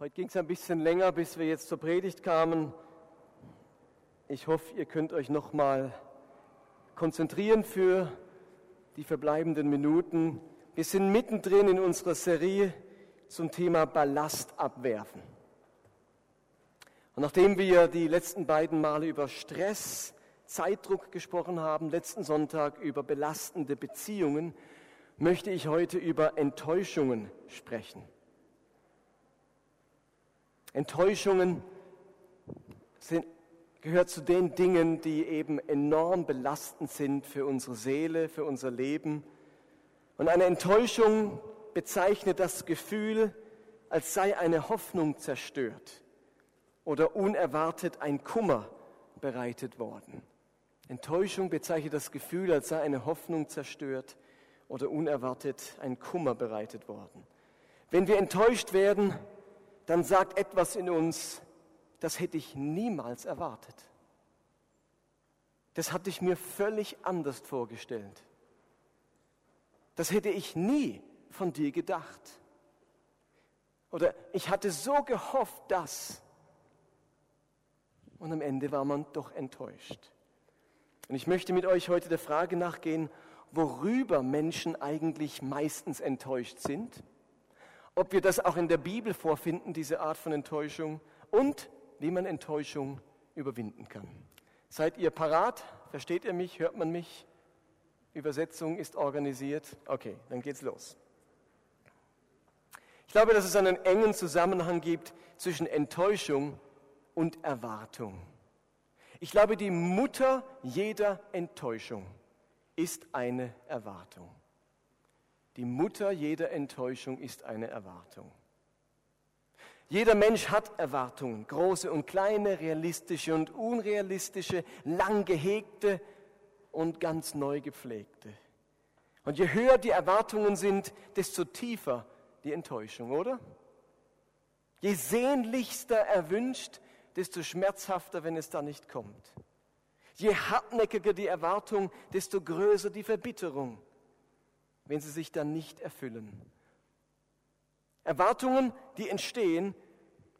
Heute ging es ein bisschen länger, bis wir jetzt zur Predigt kamen. Ich hoffe, ihr könnt euch noch mal konzentrieren für die verbleibenden Minuten. Wir sind mittendrin in unserer Serie zum Thema Ballast abwerfen. Und nachdem wir die letzten beiden Male über Stress, Zeitdruck gesprochen haben, letzten Sonntag über belastende Beziehungen, möchte ich heute über Enttäuschungen sprechen. Enttäuschungen sind, gehört zu den Dingen, die eben enorm belastend sind für unsere Seele, für unser Leben. Und eine Enttäuschung bezeichnet das Gefühl, als sei eine Hoffnung zerstört oder unerwartet ein Kummer bereitet worden. Enttäuschung bezeichnet das Gefühl, als sei eine Hoffnung zerstört oder unerwartet ein Kummer bereitet worden. Wenn wir enttäuscht werden, dann sagt etwas in uns, das hätte ich niemals erwartet. Das hatte ich mir völlig anders vorgestellt. Das hätte ich nie von dir gedacht. Oder ich hatte so gehofft, dass. Und am Ende war man doch enttäuscht. Und ich möchte mit euch heute der Frage nachgehen, worüber Menschen eigentlich meistens enttäuscht sind ob wir das auch in der Bibel vorfinden, diese Art von Enttäuschung, und wie man Enttäuschung überwinden kann. Seid ihr parat? Versteht ihr mich? Hört man mich? Übersetzung ist organisiert. Okay, dann geht's los. Ich glaube, dass es einen engen Zusammenhang gibt zwischen Enttäuschung und Erwartung. Ich glaube, die Mutter jeder Enttäuschung ist eine Erwartung. Die Mutter jeder Enttäuschung ist eine Erwartung. Jeder Mensch hat Erwartungen, große und kleine, realistische und unrealistische, lang gehegte und ganz neu gepflegte. Und je höher die Erwartungen sind, desto tiefer die Enttäuschung, oder? Je sehnlichster erwünscht, desto schmerzhafter, wenn es da nicht kommt. Je hartnäckiger die Erwartung, desto größer die Verbitterung wenn sie sich dann nicht erfüllen. Erwartungen, die entstehen,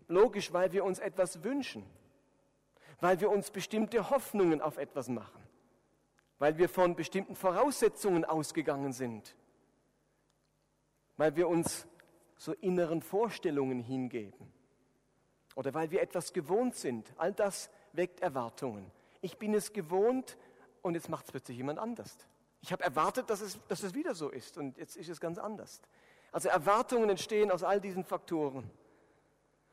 logisch, weil wir uns etwas wünschen, weil wir uns bestimmte Hoffnungen auf etwas machen, weil wir von bestimmten Voraussetzungen ausgegangen sind, weil wir uns so inneren Vorstellungen hingeben oder weil wir etwas gewohnt sind. All das weckt Erwartungen. Ich bin es gewohnt und jetzt macht es plötzlich jemand anders. Ich habe erwartet, dass es, dass es wieder so ist und jetzt ist es ganz anders. Also Erwartungen entstehen aus all diesen Faktoren.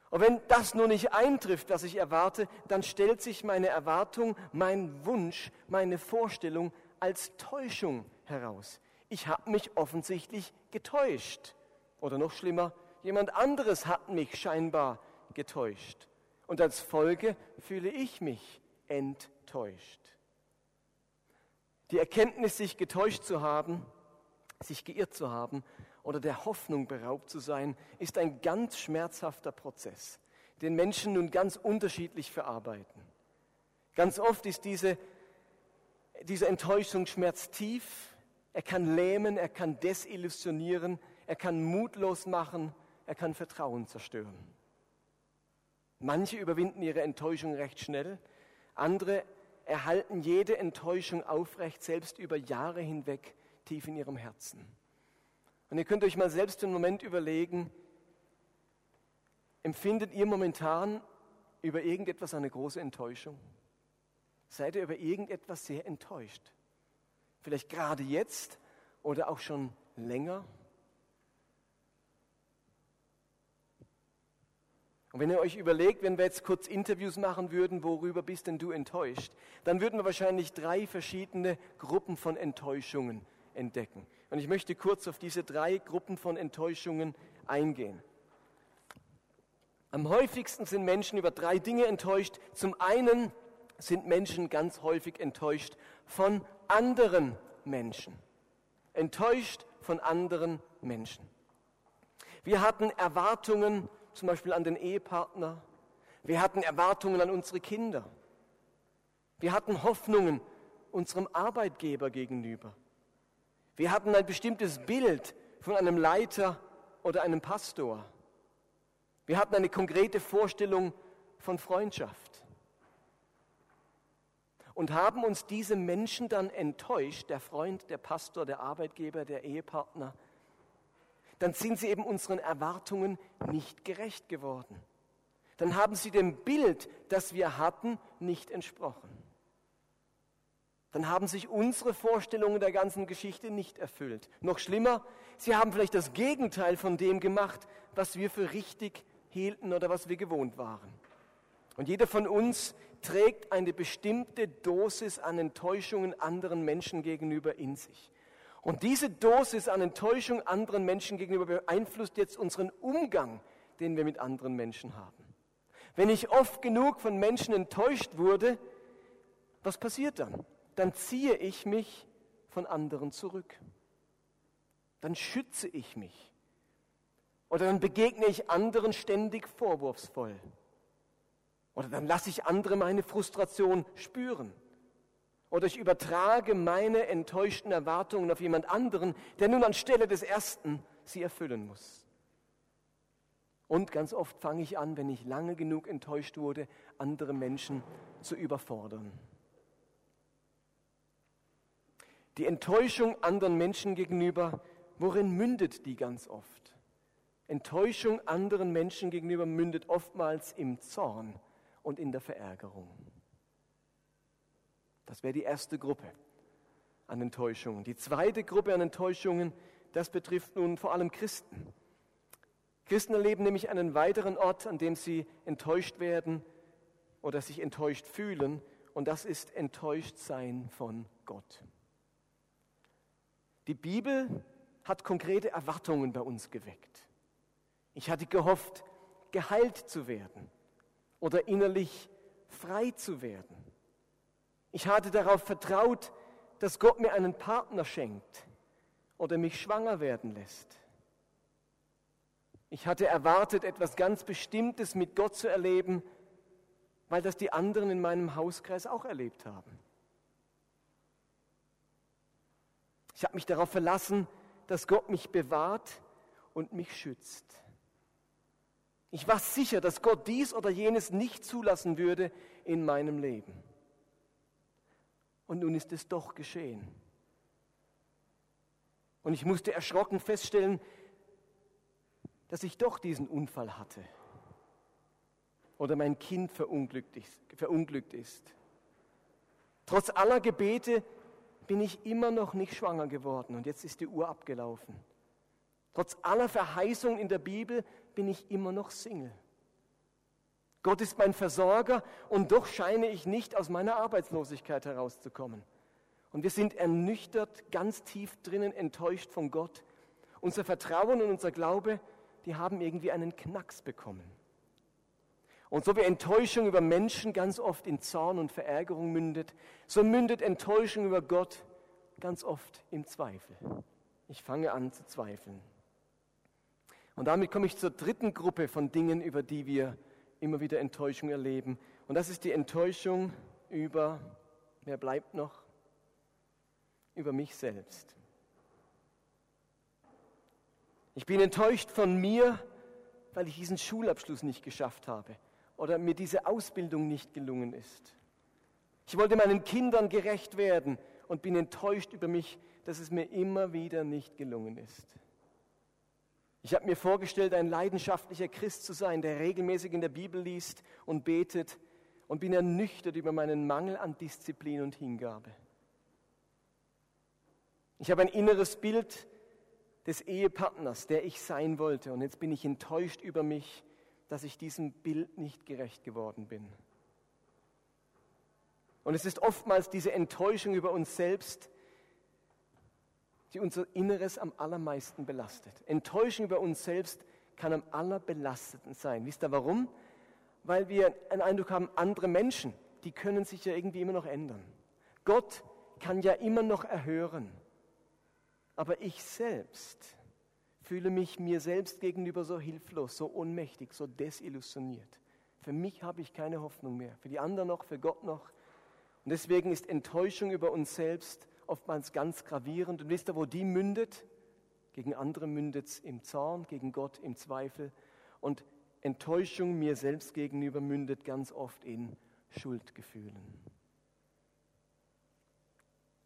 Und wenn das nur nicht eintrifft, was ich erwarte, dann stellt sich meine Erwartung, mein Wunsch, meine Vorstellung als Täuschung heraus. Ich habe mich offensichtlich getäuscht. Oder noch schlimmer, jemand anderes hat mich scheinbar getäuscht. Und als Folge fühle ich mich enttäuscht. Die Erkenntnis, sich getäuscht zu haben, sich geirrt zu haben oder der Hoffnung beraubt zu sein, ist ein ganz schmerzhafter Prozess, den Menschen nun ganz unterschiedlich verarbeiten. Ganz oft ist diese, diese Enttäuschung schmerztief, er kann lähmen, er kann desillusionieren, er kann mutlos machen, er kann Vertrauen zerstören. Manche überwinden ihre Enttäuschung recht schnell, andere erhalten jede Enttäuschung aufrecht, selbst über Jahre hinweg tief in ihrem Herzen. Und ihr könnt euch mal selbst einen Moment überlegen, empfindet ihr momentan über irgendetwas eine große Enttäuschung? Seid ihr über irgendetwas sehr enttäuscht? Vielleicht gerade jetzt oder auch schon länger? Und wenn ihr euch überlegt, wenn wir jetzt kurz Interviews machen würden, worüber bist denn du enttäuscht, dann würden wir wahrscheinlich drei verschiedene Gruppen von Enttäuschungen entdecken. Und ich möchte kurz auf diese drei Gruppen von Enttäuschungen eingehen. Am häufigsten sind Menschen über drei Dinge enttäuscht. Zum einen sind Menschen ganz häufig enttäuscht von anderen Menschen. Enttäuscht von anderen Menschen. Wir hatten Erwartungen zum Beispiel an den Ehepartner. Wir hatten Erwartungen an unsere Kinder. Wir hatten Hoffnungen unserem Arbeitgeber gegenüber. Wir hatten ein bestimmtes Bild von einem Leiter oder einem Pastor. Wir hatten eine konkrete Vorstellung von Freundschaft und haben uns diese Menschen dann enttäuscht, der Freund, der Pastor, der Arbeitgeber, der Ehepartner, dann sind sie eben unseren Erwartungen nicht gerecht geworden. Dann haben sie dem Bild, das wir hatten, nicht entsprochen. Dann haben sich unsere Vorstellungen der ganzen Geschichte nicht erfüllt. Noch schlimmer, sie haben vielleicht das Gegenteil von dem gemacht, was wir für richtig hielten oder was wir gewohnt waren. Und jeder von uns trägt eine bestimmte Dosis an Enttäuschungen anderen Menschen gegenüber in sich. Und diese Dosis an Enttäuschung anderen Menschen gegenüber beeinflusst jetzt unseren Umgang, den wir mit anderen Menschen haben. Wenn ich oft genug von Menschen enttäuscht wurde, was passiert dann? Dann ziehe ich mich von anderen zurück. Dann schütze ich mich. Oder dann begegne ich anderen ständig vorwurfsvoll. Oder dann lasse ich andere meine Frustration spüren. Oder ich übertrage meine enttäuschten Erwartungen auf jemand anderen, der nun anstelle des Ersten sie erfüllen muss. Und ganz oft fange ich an, wenn ich lange genug enttäuscht wurde, andere Menschen zu überfordern. Die Enttäuschung anderen Menschen gegenüber, worin mündet die ganz oft? Enttäuschung anderen Menschen gegenüber mündet oftmals im Zorn und in der Verärgerung. Das wäre die erste Gruppe an Enttäuschungen. Die zweite Gruppe an Enttäuschungen, das betrifft nun vor allem Christen. Christen erleben nämlich einen weiteren Ort, an dem sie enttäuscht werden oder sich enttäuscht fühlen, und das ist enttäuscht sein von Gott. Die Bibel hat konkrete Erwartungen bei uns geweckt. Ich hatte gehofft, geheilt zu werden oder innerlich frei zu werden. Ich hatte darauf vertraut, dass Gott mir einen Partner schenkt oder mich schwanger werden lässt. Ich hatte erwartet, etwas ganz Bestimmtes mit Gott zu erleben, weil das die anderen in meinem Hauskreis auch erlebt haben. Ich habe mich darauf verlassen, dass Gott mich bewahrt und mich schützt. Ich war sicher, dass Gott dies oder jenes nicht zulassen würde in meinem Leben. Und nun ist es doch geschehen. Und ich musste erschrocken feststellen, dass ich doch diesen Unfall hatte. Oder mein Kind verunglückt ist. Verunglückt ist. Trotz aller Gebete bin ich immer noch nicht schwanger geworden und jetzt ist die Uhr abgelaufen. Trotz aller Verheißungen in der Bibel bin ich immer noch Single. Gott ist mein Versorger und doch scheine ich nicht aus meiner Arbeitslosigkeit herauszukommen. Und wir sind ernüchtert, ganz tief drinnen enttäuscht von Gott. Unser Vertrauen und unser Glaube, die haben irgendwie einen Knacks bekommen. Und so wie Enttäuschung über Menschen ganz oft in Zorn und Verärgerung mündet, so mündet Enttäuschung über Gott ganz oft im Zweifel. Ich fange an zu zweifeln. Und damit komme ich zur dritten Gruppe von Dingen, über die wir immer wieder Enttäuschung erleben. Und das ist die Enttäuschung über, wer bleibt noch? Über mich selbst. Ich bin enttäuscht von mir, weil ich diesen Schulabschluss nicht geschafft habe oder mir diese Ausbildung nicht gelungen ist. Ich wollte meinen Kindern gerecht werden und bin enttäuscht über mich, dass es mir immer wieder nicht gelungen ist. Ich habe mir vorgestellt, ein leidenschaftlicher Christ zu sein, der regelmäßig in der Bibel liest und betet und bin ernüchtert über meinen Mangel an Disziplin und Hingabe. Ich habe ein inneres Bild des Ehepartners, der ich sein wollte und jetzt bin ich enttäuscht über mich, dass ich diesem Bild nicht gerecht geworden bin. Und es ist oftmals diese Enttäuschung über uns selbst, die unser Inneres am allermeisten belastet. Enttäuschung über uns selbst kann am allerbelasteten sein. Wisst ihr warum? Weil wir einen Eindruck haben, andere Menschen, die können sich ja irgendwie immer noch ändern. Gott kann ja immer noch erhören. Aber ich selbst fühle mich mir selbst gegenüber so hilflos, so ohnmächtig, so desillusioniert. Für mich habe ich keine Hoffnung mehr, für die anderen noch, für Gott noch. Und deswegen ist Enttäuschung über uns selbst oftmals ganz gravierend. Und wisst ihr, wo die mündet? Gegen andere mündet es im Zorn, gegen Gott im Zweifel. Und Enttäuschung mir selbst gegenüber mündet ganz oft in Schuldgefühlen.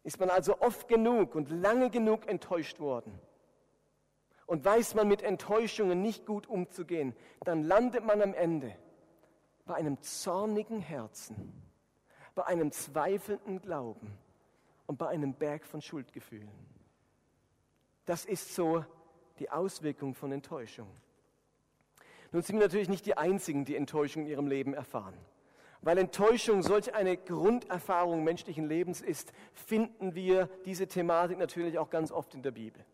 Ist man also oft genug und lange genug enttäuscht worden und weiß man mit Enttäuschungen nicht gut umzugehen, dann landet man am Ende bei einem zornigen Herzen, bei einem zweifelnden Glauben und bei einem Berg von Schuldgefühlen. Das ist so die Auswirkung von Enttäuschung. Nun sind wir natürlich nicht die Einzigen, die Enttäuschung in ihrem Leben erfahren. Weil Enttäuschung solch eine Grunderfahrung menschlichen Lebens ist, finden wir diese Thematik natürlich auch ganz oft in der Bibel.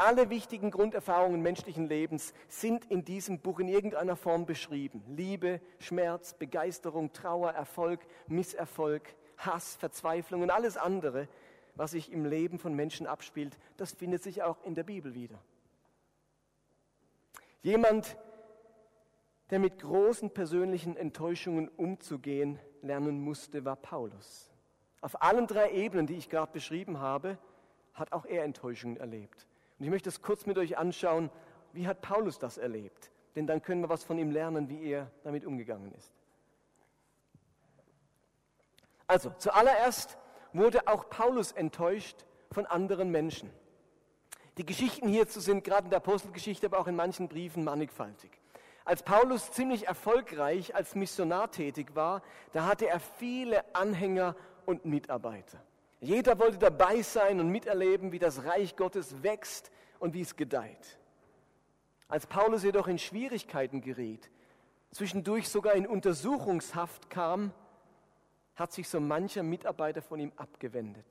Alle wichtigen Grunderfahrungen menschlichen Lebens sind in diesem Buch in irgendeiner Form beschrieben. Liebe, Schmerz, Begeisterung, Trauer, Erfolg, Misserfolg, Hass, Verzweiflung und alles andere, was sich im Leben von Menschen abspielt, das findet sich auch in der Bibel wieder. Jemand, der mit großen persönlichen Enttäuschungen umzugehen lernen musste, war Paulus. Auf allen drei Ebenen, die ich gerade beschrieben habe, hat auch er Enttäuschungen erlebt. Und ich möchte das kurz mit euch anschauen, wie hat Paulus das erlebt? Denn dann können wir was von ihm lernen, wie er damit umgegangen ist. Also, zuallererst wurde auch Paulus enttäuscht von anderen Menschen. Die Geschichten hierzu sind gerade in der Apostelgeschichte, aber auch in manchen Briefen mannigfaltig. Als Paulus ziemlich erfolgreich als Missionar tätig war, da hatte er viele Anhänger und Mitarbeiter. Jeder wollte dabei sein und miterleben, wie das Reich Gottes wächst und wie es gedeiht. Als Paulus jedoch in Schwierigkeiten geriet, zwischendurch sogar in Untersuchungshaft kam, hat sich so mancher Mitarbeiter von ihm abgewendet.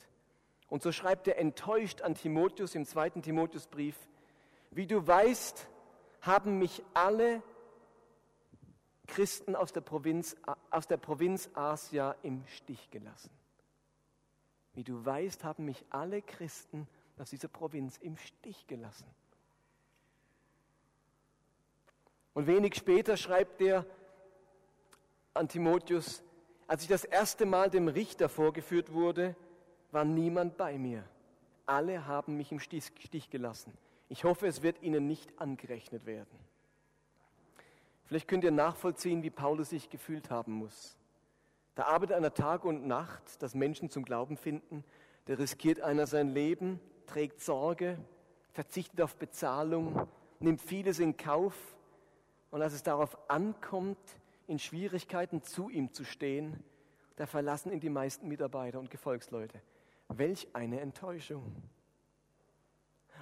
Und so schreibt er enttäuscht an Timotheus im zweiten Timotheusbrief, wie du weißt, haben mich alle Christen aus der Provinz, aus der Provinz Asia im Stich gelassen. Wie du weißt, haben mich alle Christen aus dieser Provinz im Stich gelassen. Und wenig später schreibt er an Timotheus, als ich das erste Mal dem Richter vorgeführt wurde, war niemand bei mir. Alle haben mich im Stich gelassen. Ich hoffe, es wird ihnen nicht angerechnet werden. Vielleicht könnt ihr nachvollziehen, wie Paulus sich gefühlt haben muss. Da arbeitet einer Tag und Nacht, dass Menschen zum Glauben finden. Da riskiert einer sein Leben, trägt Sorge, verzichtet auf Bezahlung, nimmt vieles in Kauf. Und als es darauf ankommt, in Schwierigkeiten zu ihm zu stehen, da verlassen ihn die meisten Mitarbeiter und Gefolgsleute. Welch eine Enttäuschung.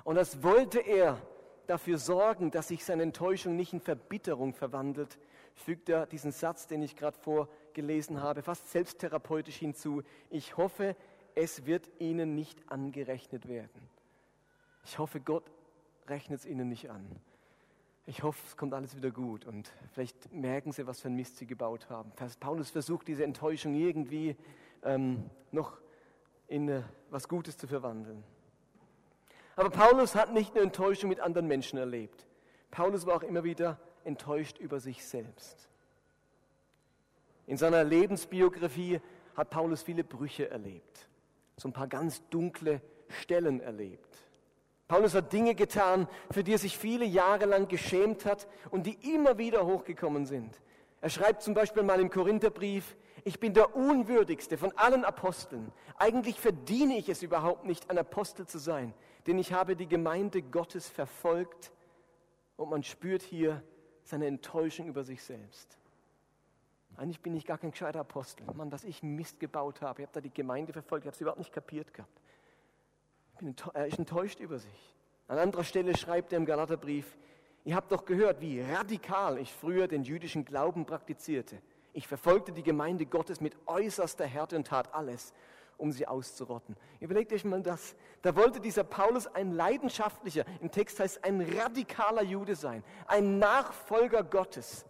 Und das wollte er dafür sorgen, dass sich seine Enttäuschung nicht in Verbitterung verwandelt, fügt er diesen Satz, den ich gerade vorgelesen habe, fast selbsttherapeutisch hinzu. Ich hoffe, es wird Ihnen nicht angerechnet werden. Ich hoffe, Gott rechnet es Ihnen nicht an. Ich hoffe, es kommt alles wieder gut und vielleicht merken Sie, was für ein Mist Sie gebaut haben. Paulus versucht, diese Enttäuschung irgendwie ähm, noch in äh, was Gutes zu verwandeln. Aber Paulus hat nicht eine Enttäuschung mit anderen Menschen erlebt. Paulus war auch immer wieder enttäuscht über sich selbst. In seiner Lebensbiografie hat Paulus viele Brüche erlebt, so ein paar ganz dunkle Stellen erlebt. Paulus hat Dinge getan, für die er sich viele Jahre lang geschämt hat und die immer wieder hochgekommen sind. Er schreibt zum Beispiel mal im Korintherbrief, ich bin der unwürdigste von allen Aposteln. Eigentlich verdiene ich es überhaupt nicht, ein Apostel zu sein, denn ich habe die Gemeinde Gottes verfolgt und man spürt hier seine Enttäuschung über sich selbst. Eigentlich bin ich gar kein gescheiter Apostel. Mann, dass ich Mist gebaut habe. Ich habe da die Gemeinde verfolgt, ich habe es überhaupt nicht kapiert gehabt. Er ist enttäuscht über sich. An anderer Stelle schreibt er im Galaterbrief, ihr habt doch gehört, wie radikal ich früher den jüdischen Glauben praktizierte. Ich verfolgte die Gemeinde Gottes mit äußerster Härte und tat alles, um sie auszurotten. Überlegt euch mal das. Da wollte dieser Paulus ein leidenschaftlicher, im Text heißt ein radikaler Jude sein, ein Nachfolger Gottes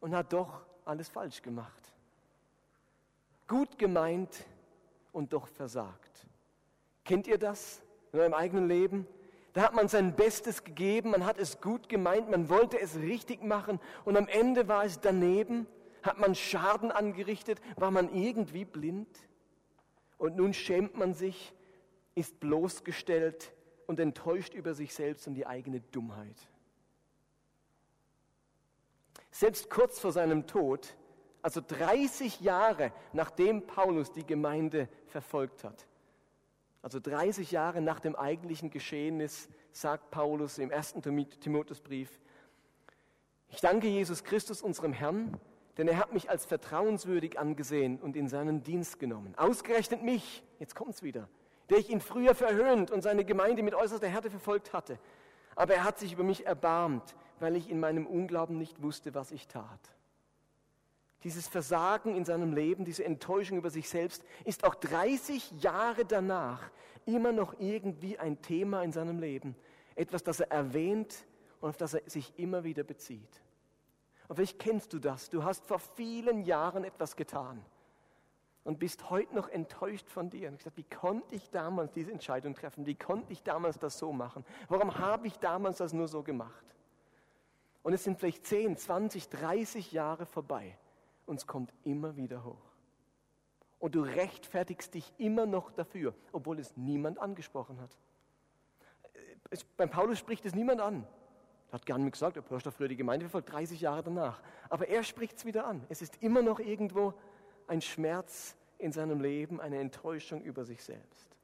und hat doch alles falsch gemacht. Gut gemeint und doch versagt. Kennt ihr das in eurem eigenen Leben? Da hat man sein Bestes gegeben, man hat es gut gemeint, man wollte es richtig machen und am Ende war es daneben hat man Schaden angerichtet? War man irgendwie blind? Und nun schämt man sich, ist bloßgestellt und enttäuscht über sich selbst und die eigene Dummheit. selbst kurz vor seinem Tod, also 30 Jahre nachdem Paulus die Gemeinde verfolgt hat. Also 30 Jahre nach dem eigentlichen Geschehnis sagt Paulus im ersten Timotheusbrief, ich danke Jesus Christus, unserem Herrn, denn er hat mich als vertrauenswürdig angesehen und in seinen Dienst genommen. Ausgerechnet mich, jetzt kommt's wieder, der ich ihn früher verhöhnt und seine Gemeinde mit äußerster Härte verfolgt hatte. Aber er hat sich über mich erbarmt, weil ich in meinem Unglauben nicht wusste, was ich tat. Dieses Versagen in seinem Leben, diese Enttäuschung über sich selbst, ist auch 30 Jahre danach immer noch irgendwie ein Thema in seinem Leben. Etwas, das er erwähnt und auf das er sich immer wieder bezieht. Und vielleicht kennst du das. Du hast vor vielen Jahren etwas getan und bist heute noch enttäuscht von dir. Und gesagt, wie konnte ich damals diese Entscheidung treffen? Wie konnte ich damals das so machen? Warum habe ich damals das nur so gemacht? Und es sind vielleicht 10, 20, 30 Jahre vorbei und es kommt immer wieder hoch. Und du rechtfertigst dich immer noch dafür, obwohl es niemand angesprochen hat. Es, beim Paulus spricht es niemand an. Er hat gar nicht mehr gesagt, er doch früher die Gemeinde verfolgt, 30 Jahre danach. Aber er spricht es wieder an. Es ist immer noch irgendwo ein Schmerz in seinem Leben, eine Enttäuschung über sich selbst.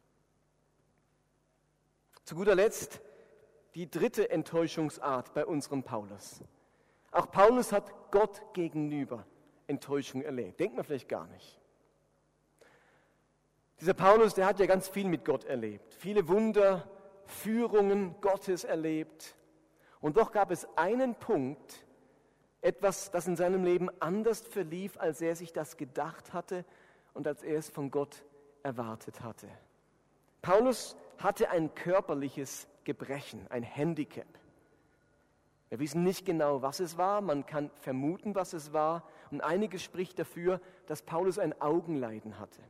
Zu guter Letzt die dritte Enttäuschungsart bei unserem Paulus. Auch Paulus hat Gott gegenüber Enttäuschung erlebt. Denkt man vielleicht gar nicht. Dieser Paulus, der hat ja ganz viel mit Gott erlebt. Viele Wunder, Führungen Gottes erlebt. Und doch gab es einen Punkt, etwas, das in seinem Leben anders verlief, als er sich das gedacht hatte und als er es von Gott erwartet hatte. Paulus hatte ein körperliches Gebrechen, ein Handicap. Wir wissen nicht genau, was es war, man kann vermuten, was es war, und einiges spricht dafür, dass Paulus ein Augenleiden hatte.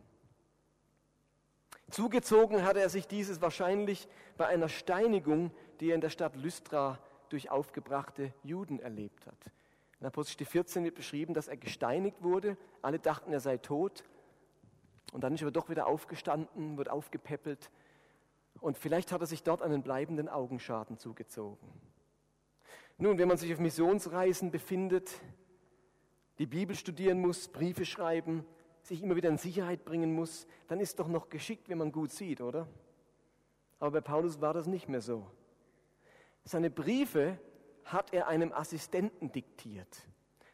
Zugezogen hatte er sich dieses wahrscheinlich bei einer Steinigung, die er in der Stadt Lystra durch aufgebrachte Juden erlebt hat. In Apostel 14 wird beschrieben, dass er gesteinigt wurde. Alle dachten, er sei tot. Und dann ist er doch wieder aufgestanden, wird aufgepäppelt. Und vielleicht hat er sich dort einen bleibenden Augenschaden zugezogen. Nun, wenn man sich auf Missionsreisen befindet, die Bibel studieren muss, Briefe schreiben, sich immer wieder in Sicherheit bringen muss, dann ist doch noch geschickt, wenn man gut sieht, oder? Aber bei Paulus war das nicht mehr so. Seine Briefe hat er einem Assistenten diktiert.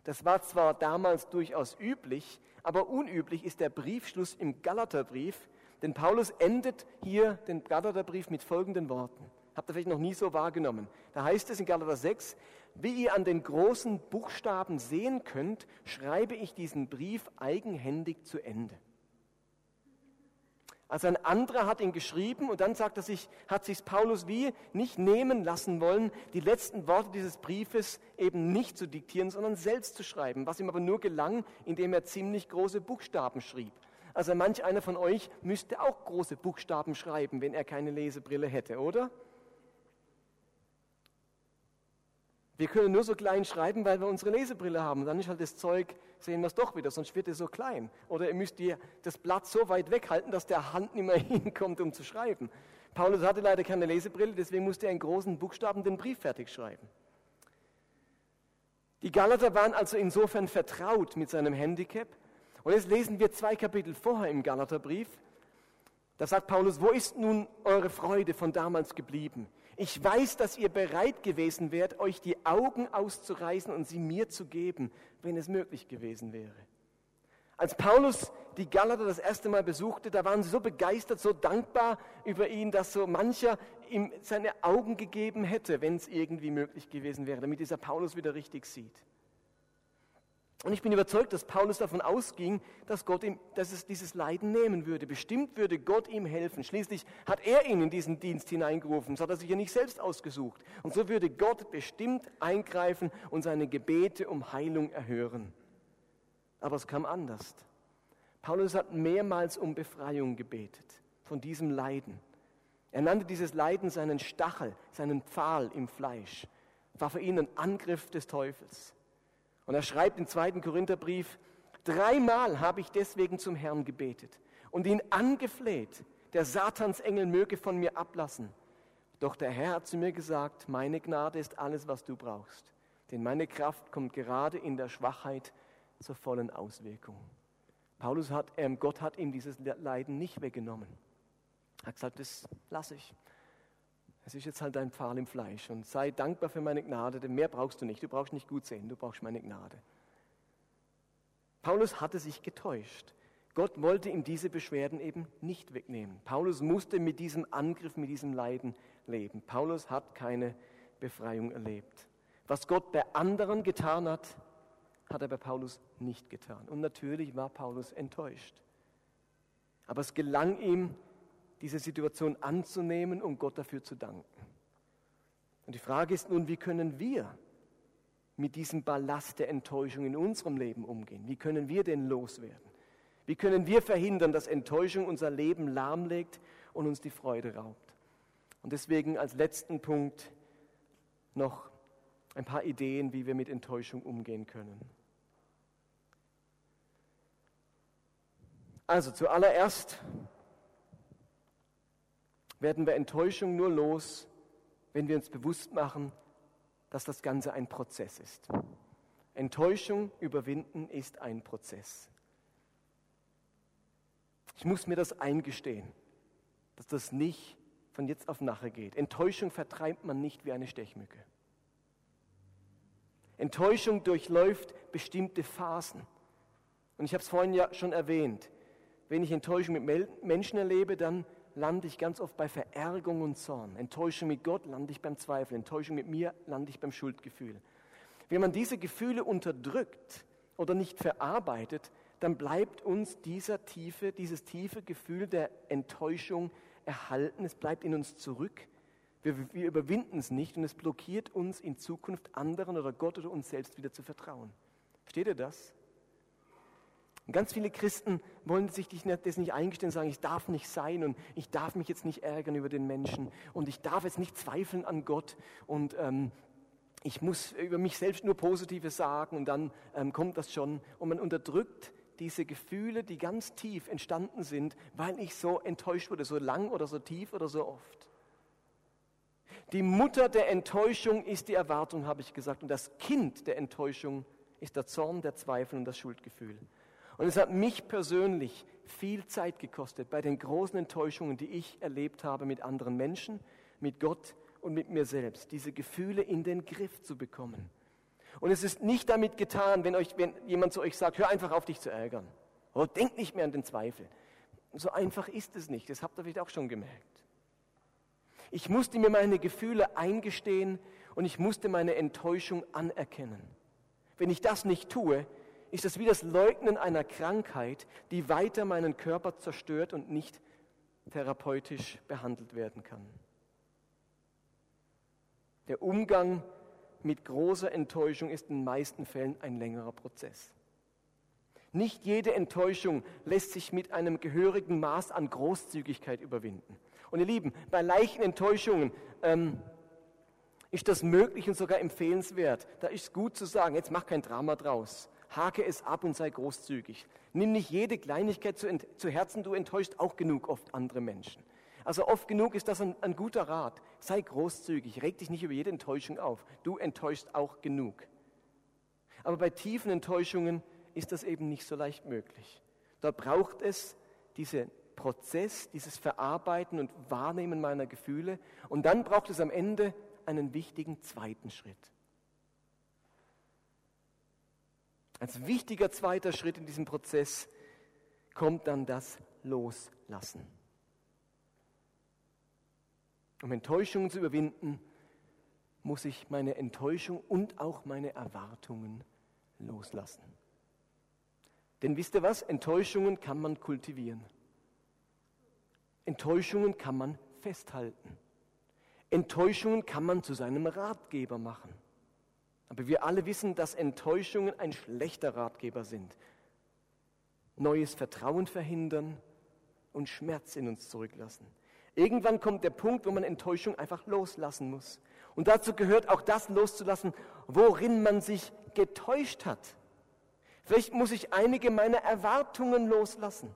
Das war zwar damals durchaus üblich, aber unüblich ist der Briefschluss im Galaterbrief, denn Paulus endet hier den Galaterbrief mit folgenden Worten. Habt ihr vielleicht noch nie so wahrgenommen. Da heißt es in Galater 6, wie ihr an den großen Buchstaben sehen könnt, schreibe ich diesen Brief eigenhändig zu Ende. Also ein anderer hat ihn geschrieben und dann sagt er sich, hat sich Paulus wie nicht nehmen lassen wollen, die letzten Worte dieses Briefes eben nicht zu diktieren, sondern selbst zu schreiben, was ihm aber nur gelang, indem er ziemlich große Buchstaben schrieb. Also manch einer von euch müsste auch große Buchstaben schreiben, wenn er keine Lesebrille hätte, oder? Wir können nur so klein schreiben, weil wir unsere Lesebrille haben. Dann ist halt das Zeug, sehen wir es doch wieder, sonst wird es so klein. Oder ihr müsst ihr das Blatt so weit weghalten, dass der Hand nicht mehr hinkommt, um zu schreiben. Paulus hatte leider keine Lesebrille, deswegen musste er in großen Buchstaben den Brief fertig schreiben. Die Galater waren also insofern vertraut mit seinem Handicap. Und jetzt lesen wir zwei Kapitel vorher im Galaterbrief. Da sagt Paulus, wo ist nun eure Freude von damals geblieben? Ich weiß, dass ihr bereit gewesen wärt, euch die Augen auszureißen und sie mir zu geben, wenn es möglich gewesen wäre. Als Paulus die Galater das erste Mal besuchte, da waren sie so begeistert, so dankbar über ihn, dass so mancher ihm seine Augen gegeben hätte, wenn es irgendwie möglich gewesen wäre, damit dieser Paulus wieder richtig sieht. Und ich bin überzeugt, dass Paulus davon ausging, dass Gott ihm, dass es dieses Leiden nehmen würde. Bestimmt würde Gott ihm helfen. Schließlich hat er ihn in diesen Dienst hineingerufen. Das hat er sich ja nicht selbst ausgesucht. Und so würde Gott bestimmt eingreifen und seine Gebete um Heilung erhören. Aber es kam anders. Paulus hat mehrmals um Befreiung gebetet von diesem Leiden. Er nannte dieses Leiden seinen Stachel, seinen Pfahl im Fleisch. War für ihn ein Angriff des Teufels. Und er schreibt im zweiten Korintherbrief, dreimal habe ich deswegen zum Herrn gebetet und ihn angefleht, der Satansengel möge von mir ablassen. Doch der Herr hat zu mir gesagt, meine Gnade ist alles, was du brauchst. denn meine Kraft kommt gerade in der Schwachheit zur vollen Auswirkung. Paulus hat, äh, Gott hat ihm dieses Leiden nicht weggenommen. Er hat gesagt, das lasse ich. Es ist jetzt halt dein Pfahl im Fleisch und sei dankbar für meine Gnade, denn mehr brauchst du nicht. Du brauchst nicht gut sehen, du brauchst meine Gnade. Paulus hatte sich getäuscht. Gott wollte ihm diese Beschwerden eben nicht wegnehmen. Paulus musste mit diesem Angriff, mit diesem Leiden leben. Paulus hat keine Befreiung erlebt. Was Gott bei anderen getan hat, hat er bei Paulus nicht getan. Und natürlich war Paulus enttäuscht. Aber es gelang ihm, diese Situation anzunehmen und Gott dafür zu danken. Und die Frage ist nun, wie können wir mit diesem Ballast der Enttäuschung in unserem Leben umgehen? Wie können wir den loswerden? Wie können wir verhindern, dass Enttäuschung unser Leben lahmlegt und uns die Freude raubt? Und deswegen als letzten Punkt noch ein paar Ideen, wie wir mit Enttäuschung umgehen können. Also zuallererst werden wir Enttäuschung nur los, wenn wir uns bewusst machen, dass das Ganze ein Prozess ist. Enttäuschung überwinden ist ein Prozess. Ich muss mir das eingestehen, dass das nicht von jetzt auf nachher geht. Enttäuschung vertreibt man nicht wie eine Stechmücke. Enttäuschung durchläuft bestimmte Phasen. Und ich habe es vorhin ja schon erwähnt. Wenn ich Enttäuschung mit Menschen erlebe, dann lande ich ganz oft bei Verärgerung und Zorn. Enttäuschung mit Gott lande ich beim Zweifel. Enttäuschung mit mir lande ich beim Schuldgefühl. Wenn man diese Gefühle unterdrückt oder nicht verarbeitet, dann bleibt uns dieser tiefe, dieses tiefe Gefühl der Enttäuschung erhalten. Es bleibt in uns zurück. Wir, wir überwinden es nicht und es blockiert uns in Zukunft anderen oder Gott oder uns selbst wieder zu vertrauen. Versteht ihr das? Und ganz viele Christen wollen sich das nicht eingestehen und sagen, ich darf nicht sein und ich darf mich jetzt nicht ärgern über den Menschen und ich darf jetzt nicht zweifeln an Gott und ähm, ich muss über mich selbst nur Positives sagen und dann ähm, kommt das schon. Und man unterdrückt diese Gefühle, die ganz tief entstanden sind, weil ich so enttäuscht wurde, so lang oder so tief oder so oft. Die Mutter der Enttäuschung ist die Erwartung, habe ich gesagt, und das Kind der Enttäuschung ist der Zorn, der Zweifel und das Schuldgefühl. Und es hat mich persönlich viel Zeit gekostet bei den großen Enttäuschungen, die ich erlebt habe mit anderen Menschen, mit Gott und mit mir selbst, diese Gefühle in den Griff zu bekommen. Und es ist nicht damit getan, wenn, euch, wenn jemand zu euch sagt, hör einfach auf, dich zu ärgern. Oder denk nicht mehr an den Zweifel. So einfach ist es nicht. Das habt ihr vielleicht auch schon gemerkt. Ich musste mir meine Gefühle eingestehen und ich musste meine Enttäuschung anerkennen. Wenn ich das nicht tue, ist das wie das Leugnen einer Krankheit, die weiter meinen Körper zerstört und nicht therapeutisch behandelt werden kann. Der Umgang mit großer Enttäuschung ist in den meisten Fällen ein längerer Prozess. Nicht jede Enttäuschung lässt sich mit einem gehörigen Maß an Großzügigkeit überwinden. Und ihr Lieben, bei leichten Enttäuschungen ähm, ist das möglich und sogar empfehlenswert. Da ist es gut zu sagen, jetzt mach kein Drama draus hake es ab und sei großzügig. Nimm nicht jede Kleinigkeit zu, zu Herzen, du enttäuscht auch genug oft andere Menschen. Also oft genug ist das ein, ein guter Rat. Sei großzügig, reg dich nicht über jede Enttäuschung auf. Du enttäuschst auch genug. Aber bei tiefen Enttäuschungen ist das eben nicht so leicht möglich. Da braucht es diesen Prozess, dieses Verarbeiten und Wahrnehmen meiner Gefühle. Und dann braucht es am Ende einen wichtigen zweiten Schritt. Als wichtiger zweiter Schritt in diesem Prozess kommt dann das Loslassen. Um Enttäuschungen zu überwinden, muss ich meine Enttäuschung und auch meine Erwartungen loslassen. Denn wisst ihr was? Enttäuschungen kann man kultivieren. Enttäuschungen kann man festhalten. Enttäuschungen kann man zu seinem Ratgeber machen. Aber wir alle wissen, dass Enttäuschungen ein schlechter Ratgeber sind. Neues Vertrauen verhindern und Schmerz in uns zurücklassen. Irgendwann kommt der Punkt, wo man Enttäuschung einfach loslassen muss. Und dazu gehört auch das loszulassen, worin man sich getäuscht hat. Vielleicht muss ich einige meiner Erwartungen loslassen.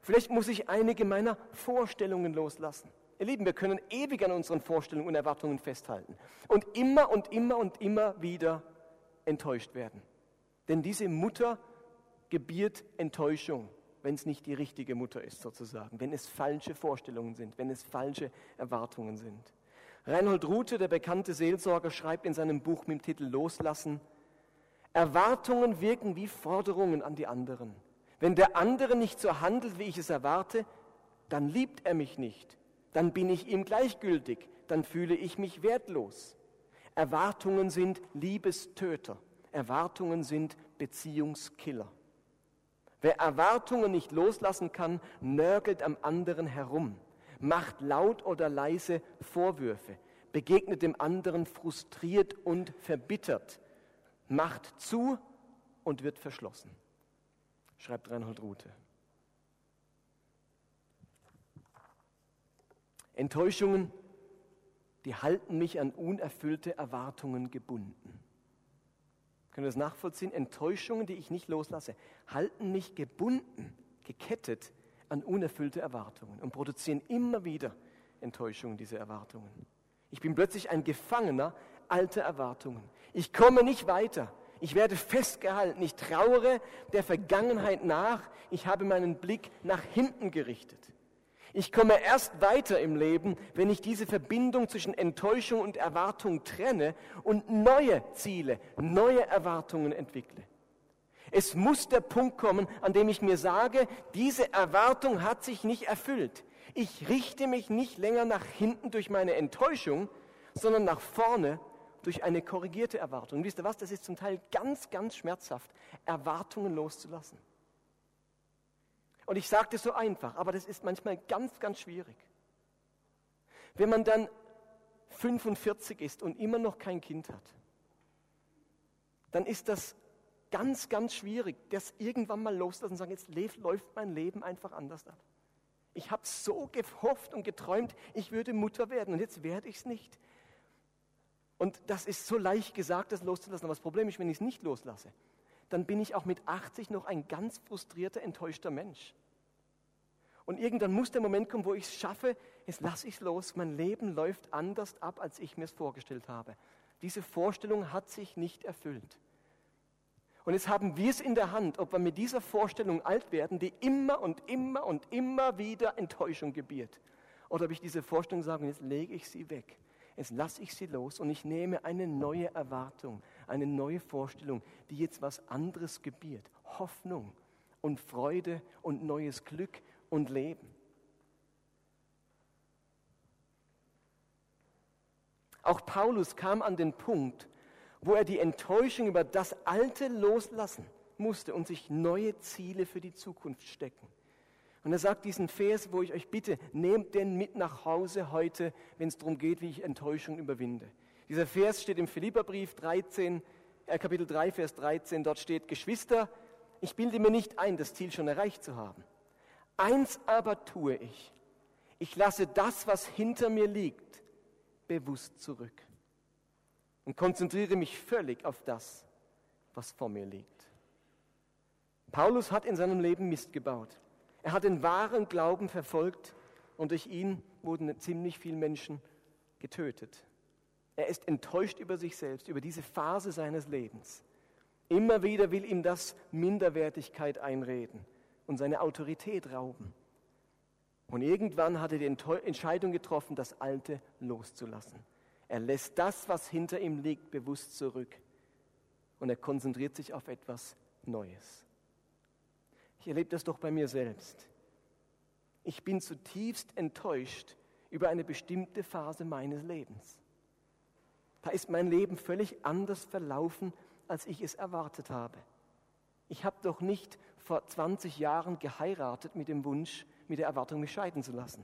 Vielleicht muss ich einige meiner Vorstellungen loslassen. Ihr Lieben, wir können ewig an unseren Vorstellungen und Erwartungen festhalten und immer und immer und immer wieder enttäuscht werden. Denn diese Mutter gebiert Enttäuschung, wenn es nicht die richtige Mutter ist sozusagen, wenn es falsche Vorstellungen sind, wenn es falsche Erwartungen sind. Reinhold Rute, der bekannte Seelsorger, schreibt in seinem Buch mit dem Titel Loslassen, Erwartungen wirken wie Forderungen an die anderen. Wenn der andere nicht so handelt, wie ich es erwarte, dann liebt er mich nicht, dann bin ich ihm gleichgültig, dann fühle ich mich wertlos. Erwartungen sind Liebestöter, Erwartungen sind Beziehungskiller. Wer Erwartungen nicht loslassen kann, nörgelt am anderen herum, macht laut oder leise Vorwürfe, begegnet dem anderen frustriert und verbittert, macht zu und wird verschlossen, schreibt Reinhold Rute. Enttäuschungen, die halten mich an unerfüllte Erwartungen gebunden. Können wir das nachvollziehen? Enttäuschungen, die ich nicht loslasse, halten mich gebunden, gekettet an unerfüllte Erwartungen und produzieren immer wieder Enttäuschungen, diese Erwartungen. Ich bin plötzlich ein Gefangener alter Erwartungen. Ich komme nicht weiter. Ich werde festgehalten. Ich trauere der Vergangenheit nach. Ich habe meinen Blick nach hinten gerichtet. Ich komme erst weiter im Leben, wenn ich diese Verbindung zwischen Enttäuschung und Erwartung trenne und neue Ziele, neue Erwartungen entwickle. Es muss der Punkt kommen, an dem ich mir sage, diese Erwartung hat sich nicht erfüllt. Ich richte mich nicht länger nach hinten durch meine Enttäuschung, sondern nach vorne durch eine korrigierte Erwartung. Und wisst ihr was? Das ist zum Teil ganz, ganz schmerzhaft, Erwartungen loszulassen. Und ich sage das so einfach, aber das ist manchmal ganz, ganz schwierig. Wenn man dann 45 ist und immer noch kein Kind hat, dann ist das ganz, ganz schwierig, das irgendwann mal loszulassen und sagen, jetzt läuft mein Leben einfach anders ab. Ich habe so gehofft und geträumt, ich würde Mutter werden und jetzt werde ich es nicht. Und das ist so leicht gesagt, das loszulassen. Aber das Problem ist, wenn ich es nicht loslasse, dann bin ich auch mit 80 noch ein ganz frustrierter, enttäuschter Mensch. Und irgendwann muss der Moment kommen, wo ich es schaffe, jetzt lasse ich es los, mein Leben läuft anders ab, als ich mir es vorgestellt habe. Diese Vorstellung hat sich nicht erfüllt. Und jetzt haben wir es in der Hand, ob wir mit dieser Vorstellung alt werden, die immer und immer und immer wieder Enttäuschung gebiert. Oder ob ich diese Vorstellung sage, jetzt lege ich sie weg. Jetzt lasse ich sie los und ich nehme eine neue Erwartung, eine neue Vorstellung, die jetzt was anderes gebiert. Hoffnung und Freude und neues Glück und Leben. Auch Paulus kam an den Punkt, wo er die Enttäuschung über das Alte loslassen musste und sich neue Ziele für die Zukunft stecken. Und er sagt diesen Vers, wo ich euch bitte, nehmt den mit nach Hause heute, wenn es darum geht, wie ich Enttäuschung überwinde. Dieser Vers steht im Philipperbrief 13, äh, Kapitel 3, Vers 13. Dort steht, Geschwister, ich bilde mir nicht ein, das Ziel schon erreicht zu haben. Eins aber tue ich. Ich lasse das, was hinter mir liegt, bewusst zurück und konzentriere mich völlig auf das, was vor mir liegt. Paulus hat in seinem Leben Mist gebaut. Er hat den wahren Glauben verfolgt und durch ihn wurden ziemlich viele Menschen getötet. Er ist enttäuscht über sich selbst, über diese Phase seines Lebens. Immer wieder will ihm das Minderwertigkeit einreden und seine Autorität rauben. Und irgendwann hat er die Entscheidung getroffen, das Alte loszulassen. Er lässt das, was hinter ihm liegt, bewusst zurück und er konzentriert sich auf etwas Neues. Ich erlebe das doch bei mir selbst. Ich bin zutiefst enttäuscht über eine bestimmte Phase meines Lebens. Da ist mein Leben völlig anders verlaufen, als ich es erwartet habe. Ich habe doch nicht vor 20 Jahren geheiratet mit dem Wunsch, mit der Erwartung, mich scheiden zu lassen.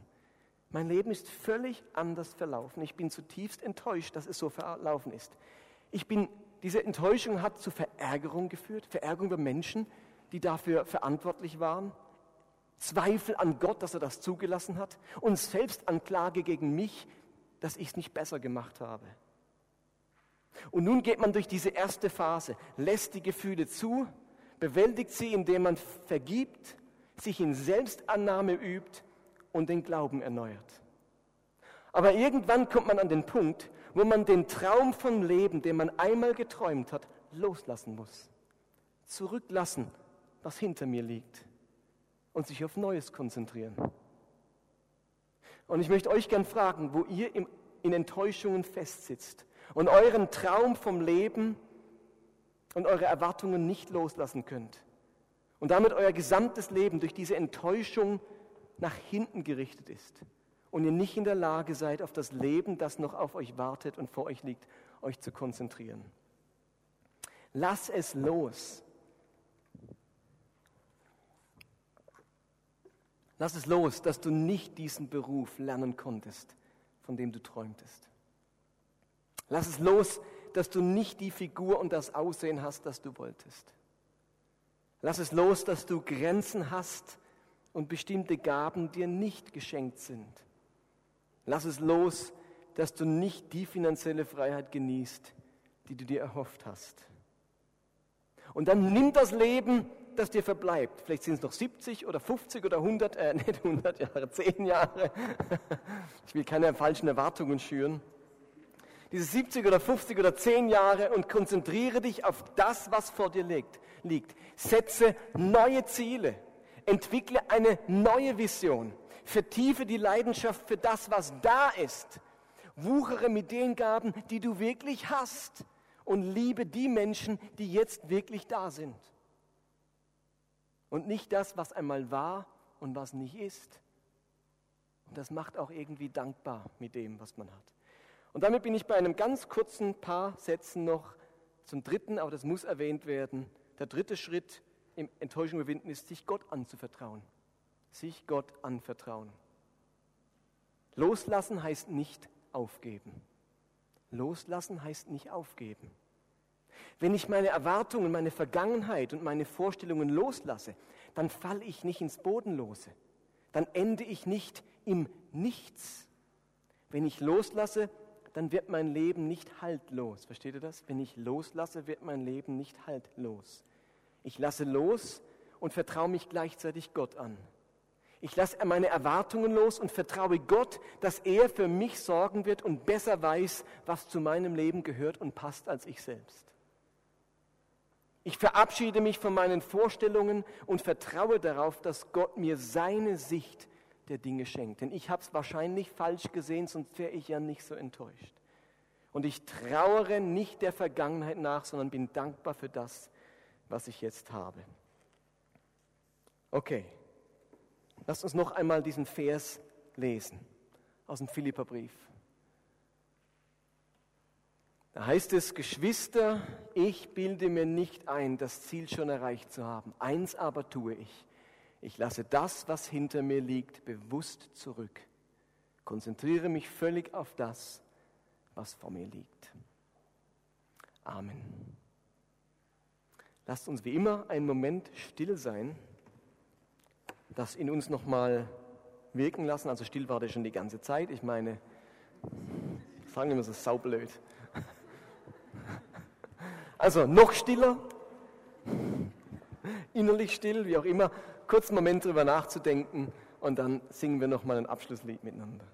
Mein Leben ist völlig anders verlaufen. Ich bin zutiefst enttäuscht, dass es so verlaufen ist. Ich bin, diese Enttäuschung hat zu Verärgerung geführt, Verärgerung über Menschen, die dafür verantwortlich waren, Zweifel an Gott, dass er das zugelassen hat und Selbstanklage gegen mich, dass ich es nicht besser gemacht habe. Und nun geht man durch diese erste Phase, lässt die Gefühle zu, bewältigt sie, indem man vergibt, sich in Selbstannahme übt und den Glauben erneuert. Aber irgendwann kommt man an den Punkt, wo man den Traum vom Leben, den man einmal geträumt hat, loslassen muss. Zurücklassen, was hinter mir liegt. Und sich auf Neues konzentrieren. Und ich möchte euch gern fragen, wo ihr in Enttäuschungen festsitzt und euren Traum vom Leben und eure Erwartungen nicht loslassen könnt und damit euer gesamtes Leben durch diese Enttäuschung nach hinten gerichtet ist und ihr nicht in der Lage seid, auf das Leben, das noch auf euch wartet und vor euch liegt, euch zu konzentrieren. Lass es los. Lass es los, dass du nicht diesen Beruf lernen konntest, von dem du träumtest. Lass es los, dass du nicht die Figur und das Aussehen hast, das du wolltest. Lass es los, dass du Grenzen hast und bestimmte Gaben dir nicht geschenkt sind. Lass es los, dass du nicht die finanzielle Freiheit genießt, die du dir erhofft hast. Und dann nimm das Leben, das dir verbleibt. Vielleicht sind es noch 70 oder 50 oder 100, äh, nicht 100 Jahre, 10 Jahre. Ich will keine falschen Erwartungen schüren. Diese 70 oder 50 oder 10 Jahre und konzentriere dich auf das, was vor dir liegt. liegt. Setze neue Ziele. Entwickle eine neue Vision. Vertiefe die Leidenschaft für das, was da ist. Wuchere mit den Gaben, die du wirklich hast. Und liebe die Menschen, die jetzt wirklich da sind. Und nicht das, was einmal war und was nicht ist. Und das macht auch irgendwie dankbar mit dem, was man hat. Und damit bin ich bei einem ganz kurzen paar Sätzen noch zum dritten, aber das muss erwähnt werden. Der dritte Schritt im Enttäuschung überwinden ist, sich Gott anzuvertrauen. Sich Gott anvertrauen. Loslassen heißt nicht aufgeben. Loslassen heißt nicht aufgeben. Wenn ich meine Erwartungen, meine Vergangenheit und meine Vorstellungen loslasse, dann falle ich nicht ins Bodenlose. Dann ende ich nicht im Nichts. Wenn ich loslasse, dann wird mein Leben nicht haltlos. Versteht ihr das? Wenn ich loslasse, wird mein Leben nicht haltlos. Ich lasse los und vertraue mich gleichzeitig Gott an. Ich lasse meine Erwartungen los und vertraue Gott, dass er für mich sorgen wird und besser weiß, was zu meinem Leben gehört und passt als ich selbst. Ich verabschiede mich von meinen Vorstellungen und vertraue darauf, dass Gott mir seine Sicht der Dinge schenkt. Denn ich habe es wahrscheinlich falsch gesehen, sonst wäre ich ja nicht so enttäuscht. Und ich trauere nicht der Vergangenheit nach, sondern bin dankbar für das, was ich jetzt habe. Okay, lasst uns noch einmal diesen Vers lesen aus dem Philipperbrief. Da heißt es, Geschwister, ich bilde mir nicht ein, das Ziel schon erreicht zu haben. Eins aber tue ich. Ich lasse das, was hinter mir liegt, bewusst zurück. Konzentriere mich völlig auf das, was vor mir liegt. Amen. Lasst uns wie immer einen Moment still sein, das in uns nochmal wirken lassen. Also still war der schon die ganze Zeit. Ich meine, sagen wir mal so saublöd. Also noch stiller, innerlich still, wie auch immer, kurz einen Moment drüber nachzudenken und dann singen wir nochmal ein Abschlusslied miteinander.